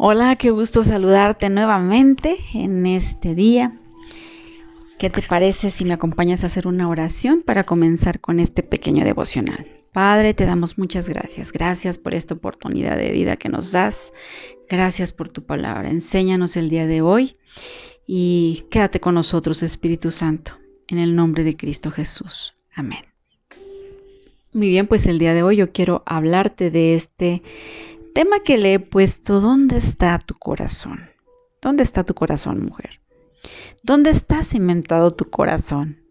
Hola, qué gusto saludarte nuevamente en este día. ¿Qué te parece si me acompañas a hacer una oración para comenzar con este pequeño devocional? Padre, te damos muchas gracias. Gracias por esta oportunidad de vida que nos das. Gracias por tu palabra. Enséñanos el día de hoy y quédate con nosotros, Espíritu Santo, en el nombre de Cristo Jesús. Amén. Muy bien, pues el día de hoy yo quiero hablarte de este tema que le he puesto, ¿dónde está tu corazón? ¿Dónde está tu corazón, mujer? ¿Dónde está cimentado tu corazón?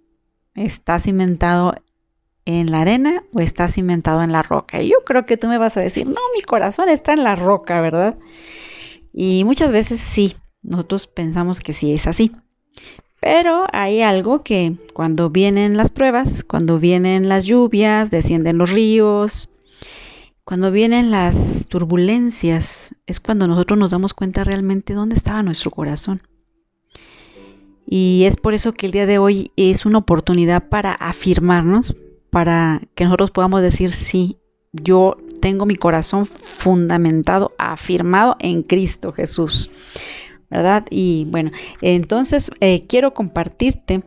¿Está cimentado en la arena o está cimentado en la roca? Y yo creo que tú me vas a decir, no, mi corazón está en la roca, ¿verdad? Y muchas veces sí, nosotros pensamos que sí es así. Pero hay algo que cuando vienen las pruebas, cuando vienen las lluvias, descienden los ríos, cuando vienen las turbulencias es cuando nosotros nos damos cuenta realmente dónde estaba nuestro corazón. Y es por eso que el día de hoy es una oportunidad para afirmarnos, para que nosotros podamos decir, sí, yo tengo mi corazón fundamentado, afirmado en Cristo Jesús. ¿Verdad? Y bueno, entonces eh, quiero compartirte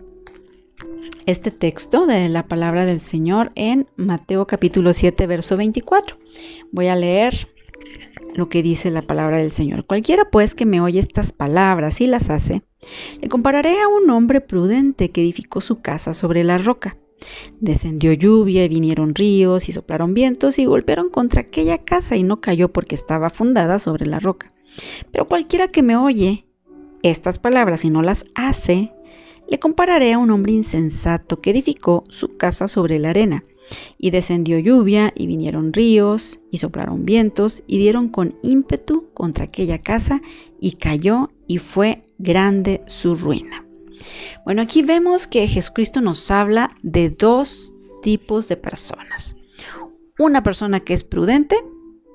este texto de la palabra del Señor en Mateo capítulo 7, verso 24. Voy a leer lo que dice la palabra del Señor. Cualquiera pues que me oye estas palabras y las hace, le compararé a un hombre prudente que edificó su casa sobre la roca. Descendió lluvia y vinieron ríos y soplaron vientos y golpearon contra aquella casa y no cayó porque estaba fundada sobre la roca. Pero cualquiera que me oye estas palabras y no las hace, le compararé a un hombre insensato que edificó su casa sobre la arena, y descendió lluvia, y vinieron ríos, y soplaron vientos, y dieron con ímpetu contra aquella casa, y cayó, y fue grande su ruina. Bueno, aquí vemos que Jesucristo nos habla de dos tipos de personas. Una persona que es prudente,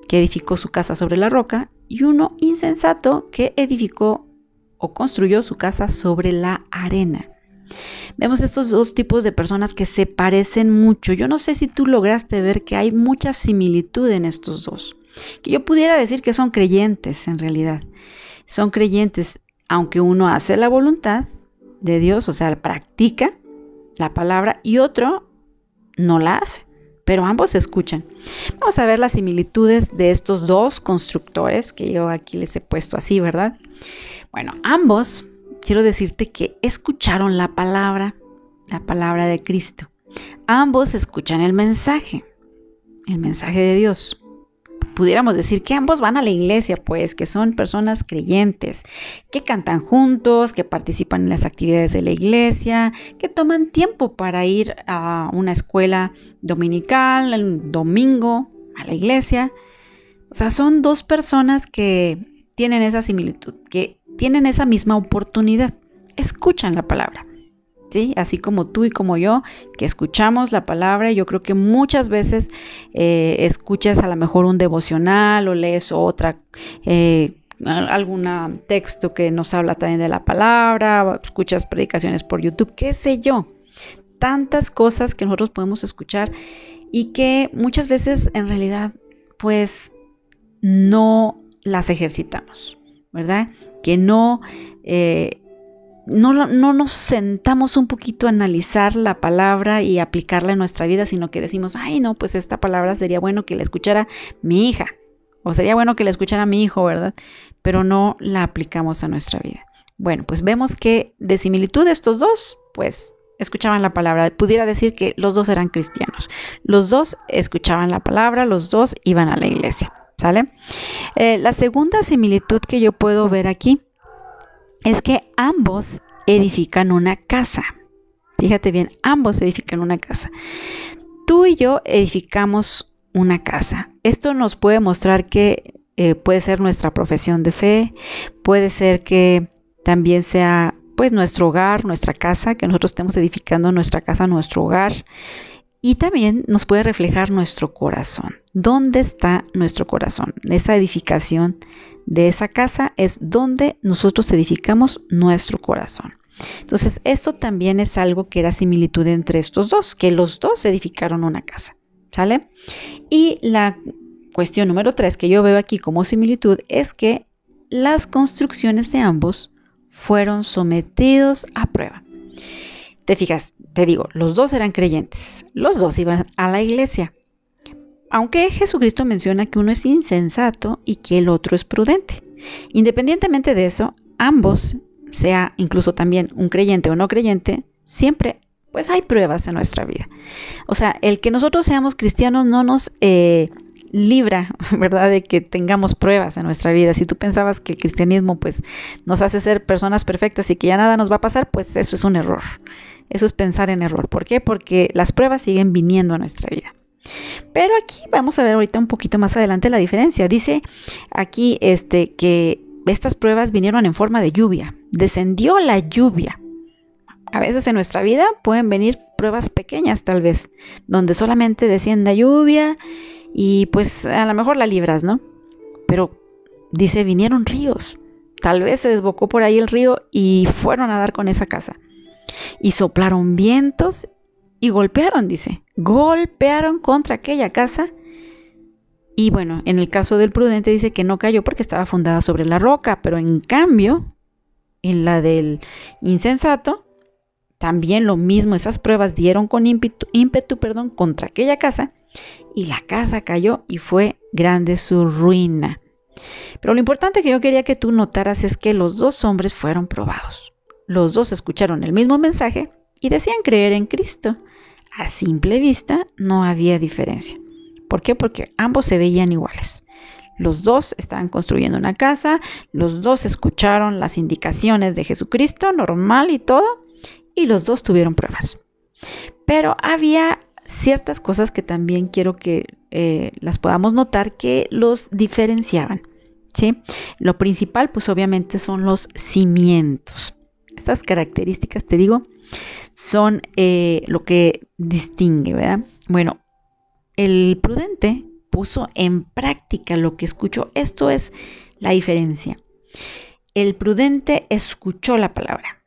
que edificó su casa sobre la roca, y uno insensato que edificó o construyó su casa sobre la arena. Vemos estos dos tipos de personas que se parecen mucho. Yo no sé si tú lograste ver que hay mucha similitud en estos dos. Que yo pudiera decir que son creyentes en realidad. Son creyentes, aunque uno hace la voluntad de Dios, o sea, practica la palabra, y otro no la hace pero ambos escuchan. Vamos a ver las similitudes de estos dos constructores que yo aquí les he puesto así, ¿verdad? Bueno, ambos, quiero decirte que escucharon la palabra, la palabra de Cristo. Ambos escuchan el mensaje, el mensaje de Dios. Pudiéramos decir que ambos van a la iglesia, pues, que son personas creyentes, que cantan juntos, que participan en las actividades de la iglesia, que toman tiempo para ir a una escuela dominical, el domingo, a la iglesia. O sea, son dos personas que tienen esa similitud, que tienen esa misma oportunidad. Escuchan la palabra. ¿Sí? Así como tú y como yo, que escuchamos la palabra, yo creo que muchas veces eh, escuchas a lo mejor un devocional o lees otra, eh, algún texto que nos habla también de la palabra, escuchas predicaciones por YouTube, qué sé yo. Tantas cosas que nosotros podemos escuchar y que muchas veces en realidad pues no las ejercitamos. ¿verdad? Que no, eh, no, no, nos sentamos un poquito a analizar la palabra y aplicarla en nuestra vida, sino que decimos, ay, no, pues esta palabra sería bueno que la escuchara mi hija, o sería bueno que la escuchara mi hijo, ¿verdad? Pero no la aplicamos a nuestra vida. Bueno, pues vemos que de similitud estos dos, pues escuchaban la palabra. Pudiera decir que los dos eran cristianos. Los dos escuchaban la palabra, los dos iban a la iglesia. ¿Sale? Eh, la segunda similitud que yo puedo ver aquí es que ambos edifican una casa. Fíjate bien, ambos edifican una casa. Tú y yo edificamos una casa. Esto nos puede mostrar que eh, puede ser nuestra profesión de fe, puede ser que también sea pues nuestro hogar, nuestra casa, que nosotros estemos edificando nuestra casa, nuestro hogar. Y también nos puede reflejar nuestro corazón. ¿Dónde está nuestro corazón? Esa edificación de esa casa es donde nosotros edificamos nuestro corazón. Entonces, esto también es algo que era similitud entre estos dos, que los dos edificaron una casa. ¿Sale? Y la cuestión número tres que yo veo aquí como similitud es que las construcciones de ambos fueron sometidos a prueba. Te fijas, te digo, los dos eran creyentes, los dos iban a la iglesia. Aunque Jesucristo menciona que uno es insensato y que el otro es prudente. Independientemente de eso, ambos, sea incluso también un creyente o no creyente, siempre pues hay pruebas en nuestra vida. O sea, el que nosotros seamos cristianos no nos eh, libra, ¿verdad?, de que tengamos pruebas en nuestra vida. Si tú pensabas que el cristianismo pues nos hace ser personas perfectas y que ya nada nos va a pasar, pues eso es un error. Eso es pensar en error. ¿Por qué? Porque las pruebas siguen viniendo a nuestra vida. Pero aquí vamos a ver ahorita un poquito más adelante la diferencia. Dice aquí este que estas pruebas vinieron en forma de lluvia. Descendió la lluvia. A veces en nuestra vida pueden venir pruebas pequeñas tal vez, donde solamente descienda lluvia y pues a lo mejor la libras, ¿no? Pero dice, vinieron ríos. Tal vez se desbocó por ahí el río y fueron a dar con esa casa. Y soplaron vientos y golpearon, dice. Golpearon contra aquella casa. Y bueno, en el caso del prudente dice que no cayó porque estaba fundada sobre la roca, pero en cambio, en la del insensato, también lo mismo, esas pruebas dieron con ímpetu, ímpetu perdón, contra aquella casa y la casa cayó y fue grande su ruina. Pero lo importante que yo quería que tú notaras es que los dos hombres fueron probados. Los dos escucharon el mismo mensaje y decían creer en Cristo. A simple vista no había diferencia. ¿Por qué? Porque ambos se veían iguales. Los dos estaban construyendo una casa, los dos escucharon las indicaciones de Jesucristo, normal y todo, y los dos tuvieron pruebas. Pero había ciertas cosas que también quiero que eh, las podamos notar que los diferenciaban. ¿sí? Lo principal, pues obviamente son los cimientos. Estas características, te digo, son eh, lo que distingue, ¿verdad? Bueno, el prudente puso en práctica lo que escuchó. Esto es la diferencia. El prudente escuchó la palabra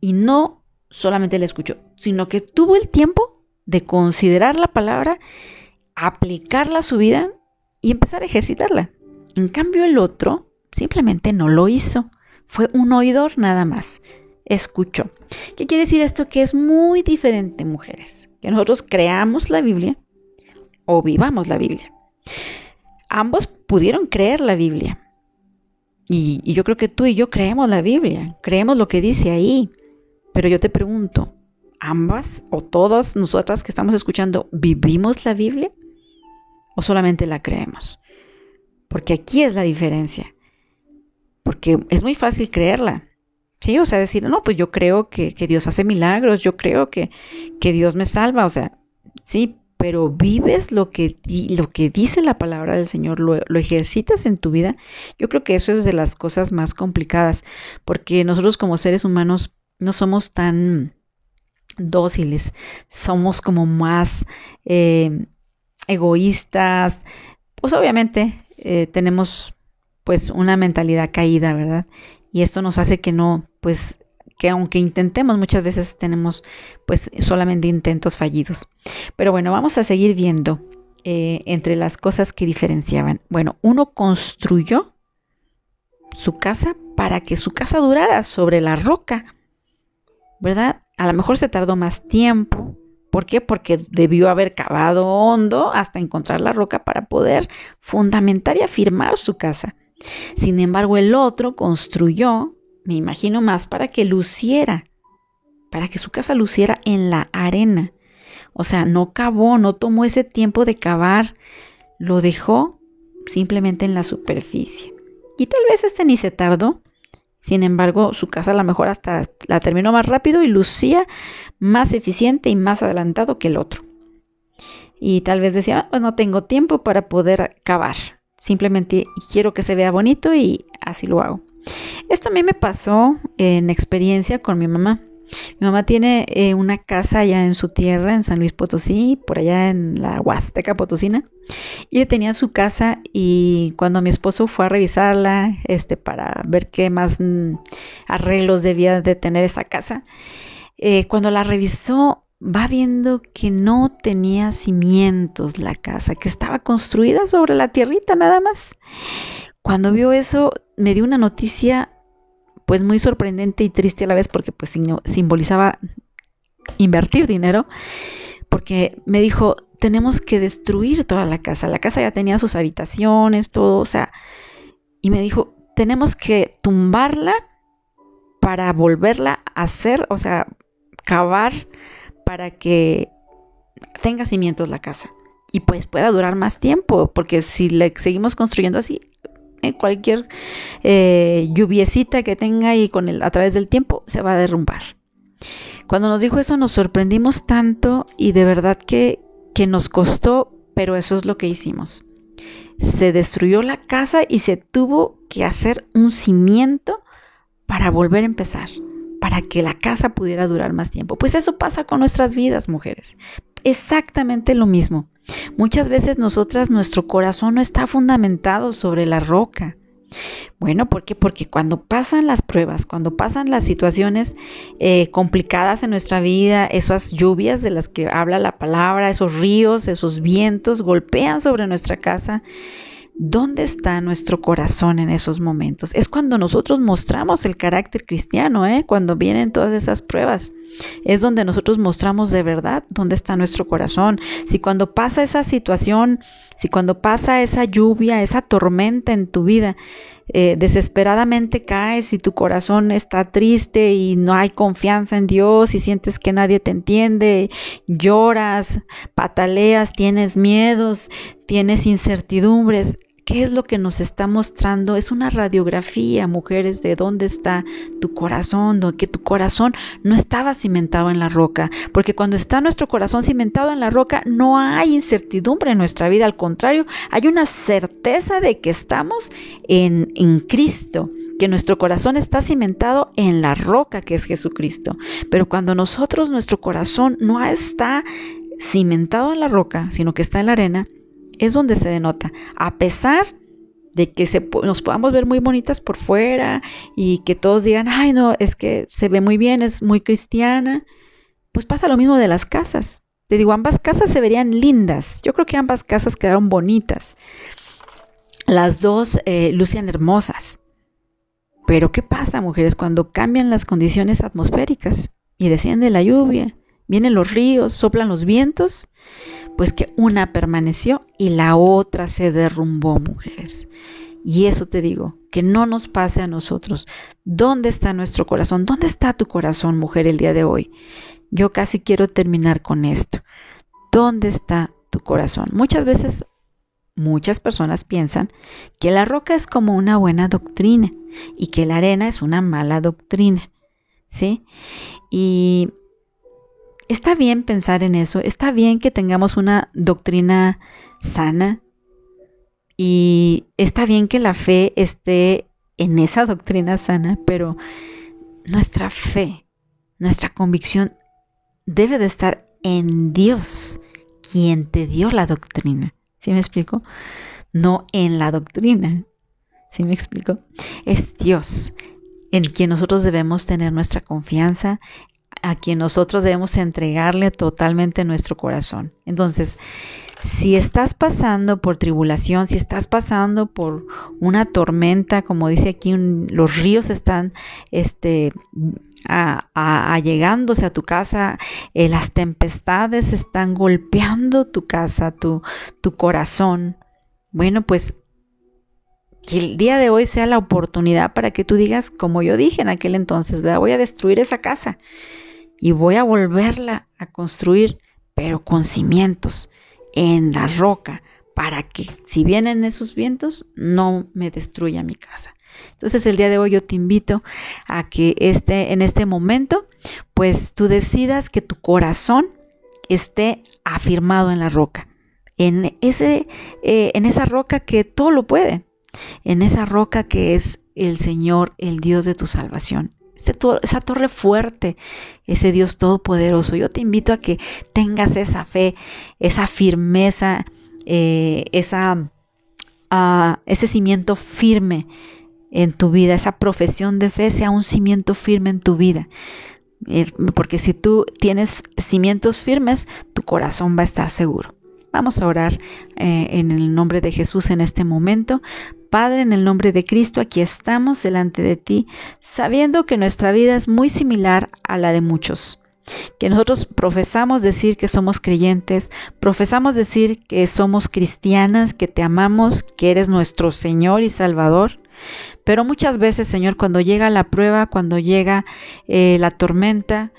y no solamente la escuchó, sino que tuvo el tiempo de considerar la palabra, aplicarla a su vida y empezar a ejercitarla. En cambio el otro simplemente no lo hizo. Fue un oidor nada más. Escuchó. ¿Qué quiere decir esto? Que es muy diferente, mujeres. Que nosotros creamos la Biblia o vivamos la Biblia. Ambos pudieron creer la Biblia. Y, yo creo que tú y yo creemos la Biblia, creemos lo que dice ahí. Pero yo te pregunto, ambas o todas nosotras que estamos escuchando, ¿vivimos la Biblia o solamente la creemos? Porque aquí es la diferencia. Porque es muy fácil creerla. Sí, o sea, decir, no, pues yo creo que, Dios hace milagros, yo creo que, que, Dios me salva, o sea, sí, pero vives lo que, lo que dice la palabra del Señor, lo, lo, ejercitas en tu vida, yo creo que eso es de las cosas más complicadas, porque nosotros como seres humanos no somos tan dóciles, somos como más eh, egoístas, pues obviamente eh, tenemos pues una mentalidad caída, ¿verdad? Y esto nos hace que no, pues que aunque intentemos muchas veces tenemos pues solamente intentos fallidos. Pero bueno, vamos a seguir viendo eh, entre las cosas que diferenciaban. Bueno, uno construyó su casa para que su casa durara sobre la roca, ¿verdad? A lo mejor se tardó más tiempo. ¿Por qué? Porque debió haber cavado hondo hasta encontrar la roca para poder fundamentar y afirmar su casa. Sin embargo, el otro construyó, me imagino más, para que luciera, para que su casa luciera en la arena. O sea, no cavó, no tomó ese tiempo de cavar, lo dejó simplemente en la superficie. Y tal vez este ni se tardó, sin embargo, su casa a lo mejor hasta la terminó más rápido y lucía más eficiente y más adelantado que el otro. Y tal vez decía, ah, pues no tengo tiempo para poder cavar. Simplemente quiero que se vea bonito y así lo hago. Esto a mí me pasó en experiencia con mi mamá. Mi mamá tiene eh, una casa allá en su tierra, en San Luis Potosí, por allá en la Huasteca Potosina. Y tenía su casa y cuando mi esposo fue a revisarla, este, para ver qué más mm, arreglos debía de tener esa casa, eh, cuando la revisó, va viendo que no tenía cimientos la casa, que estaba construida sobre la tierrita nada más. cuando vio eso, me dio una noticia pues muy sorprendente y triste a la vez porque pues simbolizaba invertir dinero, porque me dijo, tenemos que destruir toda la casa. La casa ya tenía sus habitaciones, todo, o sea, y me dijo, tenemos que tumbarla para volverla a hacer, o sea, cavar para que tenga cimientos la casa y pues pueda durar más tiempo, porque si le seguimos construyendo así, en cualquier eh, lluviecita que tenga y con el, a través del tiempo se va a derrumbar. Cuando nos dijo eso nos sorprendimos tanto y de verdad que, que nos costó, pero eso es lo que hicimos. Se destruyó la casa y se tuvo que hacer un cimiento para volver a empezar, para que la casa pudiera durar más tiempo. Pues eso pasa con nuestras vidas, mujeres. Exactamente lo mismo. Muchas veces nosotras, nuestro corazón no está fundamentado sobre la roca. Bueno, ¿por qué? Porque cuando pasan las pruebas, cuando pasan las situaciones eh, complicadas en nuestra vida, esas lluvias de las que habla la palabra, esos ríos, esos vientos golpean sobre nuestra casa, ¿Dónde está nuestro corazón en esos momentos? Es cuando nosotros mostramos el carácter cristiano, ¿eh? cuando vienen todas esas pruebas. Es donde nosotros mostramos de verdad dónde está nuestro corazón. Si cuando pasa esa situación, si cuando pasa esa lluvia, esa tormenta en tu vida, eh, desesperadamente caes y tu corazón está triste y no hay confianza en Dios y sientes que nadie te entiende, lloras, pataleas, tienes miedos, tienes incertidumbres, ¿Qué es lo que nos está mostrando? Es una radiografía, mujeres, de dónde está tu corazón, de que tu corazón no estaba cimentado en la roca, porque cuando está nuestro corazón cimentado en la roca no hay incertidumbre en nuestra vida, al contrario, hay una certeza de que estamos en, en Cristo que nuestro corazón está cimentado en la roca que es Jesucristo. Pero cuando nosotros, nuestro corazón no está cimentado en la roca, sino que está en la arena, es donde se denota, a pesar de que se, nos podamos ver muy bonitas por fuera y que todos digan, ay no, es que se ve muy bien, es muy cristiana, pues pasa lo mismo de las casas. Te digo, ambas casas se verían lindas. Yo creo que ambas casas quedaron bonitas. Las dos eh, lucían hermosas. Pero ¿qué pasa, mujeres, cuando cambian las condiciones atmosféricas y desciende la lluvia, vienen los ríos, soplan los vientos? Pues que una permaneció y la otra se derrumbó, mujeres. Y eso te digo, que no nos pase a nosotros. ¿Dónde está nuestro corazón? ¿Dónde está tu corazón, mujer, el día de hoy? Yo casi quiero terminar con esto. ¿Dónde está tu corazón? Muchas veces, muchas personas piensan que la roca es como una buena doctrina y que la arena es una mala doctrina. ¿Sí? Y está bien pensar en eso, está bien que tengamos una doctrina sana y está bien que la fe esté en esa doctrina sana, pero nuestra fe, nuestra convicción debe de estar en Dios, quien te dio la doctrina. ¿Sí me explico? No en la doctrina. ¿Sí me explico? Es Dios en quien nosotros debemos tener nuestra confianza, a quien nosotros debemos entregarle totalmente nuestro corazón. Entonces, si estás pasando por tribulación, si estás pasando por una tormenta, como dice aquí, los ríos están este, allegándose a tu casa, eh, las tempestades están golpeando tu casa, tu, tu corazón. Bueno, pues que el día de hoy sea la oportunidad para que tú digas, como yo dije en aquel entonces, voy a destruir esa casa y voy a volverla a construir, pero con cimientos en la roca, para que si vienen esos vientos no me destruya mi casa. Entonces el día de hoy yo te invito a que este, en este momento, pues tú decidas que tu corazón esté afirmado en la roca, en, ese, eh, en esa roca que todo lo puede, en esa roca que es el Señor, el Dios de tu salvación esa torre fuerte, ese Dios todopoderoso. Yo te invito a que tengas esa fe, esa firmeza, eh, esa, ah, ese cimiento firme en tu vida, esa profesión de fe sea un cimiento firme en tu vida. Porque si tú tienes cimientos firmes, tu corazón va a estar seguro. Vamos a orar eh, en el nombre de Jesús en este momento. Padre, en el nombre de Cristo, aquí estamos delante de ti, sabiendo que nuestra vida es muy similar a la de muchos que nosotros profesamos decir que somos creyentes, profesamos decir que somos cristianas, que te amamos, que eres nuestro Señor y Salvador, pero muchas veces, Señor, cuando llega la prueba, cuando llega eh, la tormenta,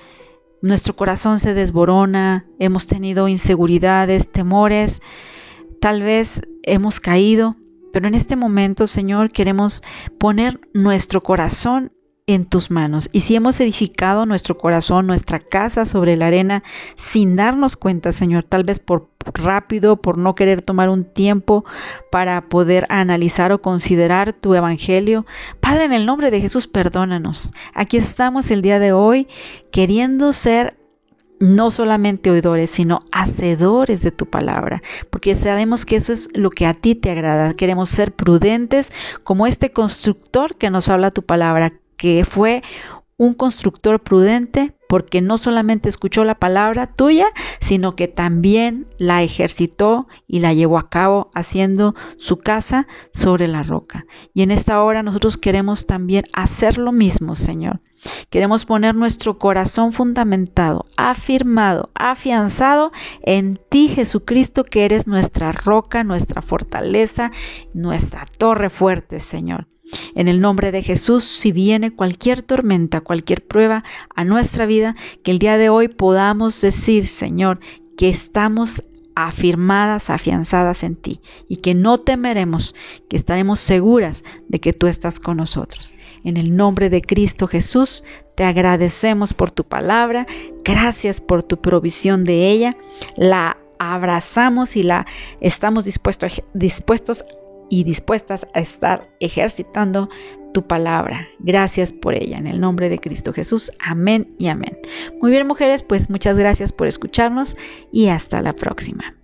nuestro corazón se desborona, hemos tenido inseguridades, temores, tal vez hemos caído, pero en este momento, Señor, queremos poner nuestro corazón en tus manos. Y si hemos edificado nuestro corazón, nuestra casa sobre la arena, sin darnos cuenta, Señor, tal vez por rápido, por no querer tomar un tiempo para poder analizar o considerar tu evangelio, Padre, en el nombre de Jesús, perdónanos. Aquí estamos el día de hoy queriendo ser no solamente oidores, sino hacedores de tu palabra, porque sabemos que eso es lo que a ti te agrada. Queremos ser prudentes como este constructor que nos habla tu palabra, que fue un constructor prudente porque no solamente escuchó la palabra tuya, sino que también la ejercitó y la llevó a cabo haciendo su casa sobre la roca. Y en esta hora nosotros queremos también hacer lo mismo, Señor. Queremos poner nuestro corazón fundamentado, afirmado, afianzado en ti, Jesucristo, que eres nuestra roca, nuestra fortaleza, nuestra torre fuerte, Señor. En el nombre de Jesús, si viene cualquier tormenta, cualquier prueba a nuestra vida, que el día de hoy podamos decir, Señor, que estamos afirmadas, afianzadas en ti y que no temeremos, que estaremos seguras de que tú estás con nosotros. En el nombre de Cristo Jesús, te agradecemos por tu palabra, gracias por tu provisión de ella, la abrazamos y la estamos dispuestos, dispuestos y dispuestas a estar ejercitando tu palabra. Gracias por ella. En el nombre de Cristo Jesús. Amén y amén. Muy bien, mujeres, pues muchas gracias por escucharnos y hasta la próxima.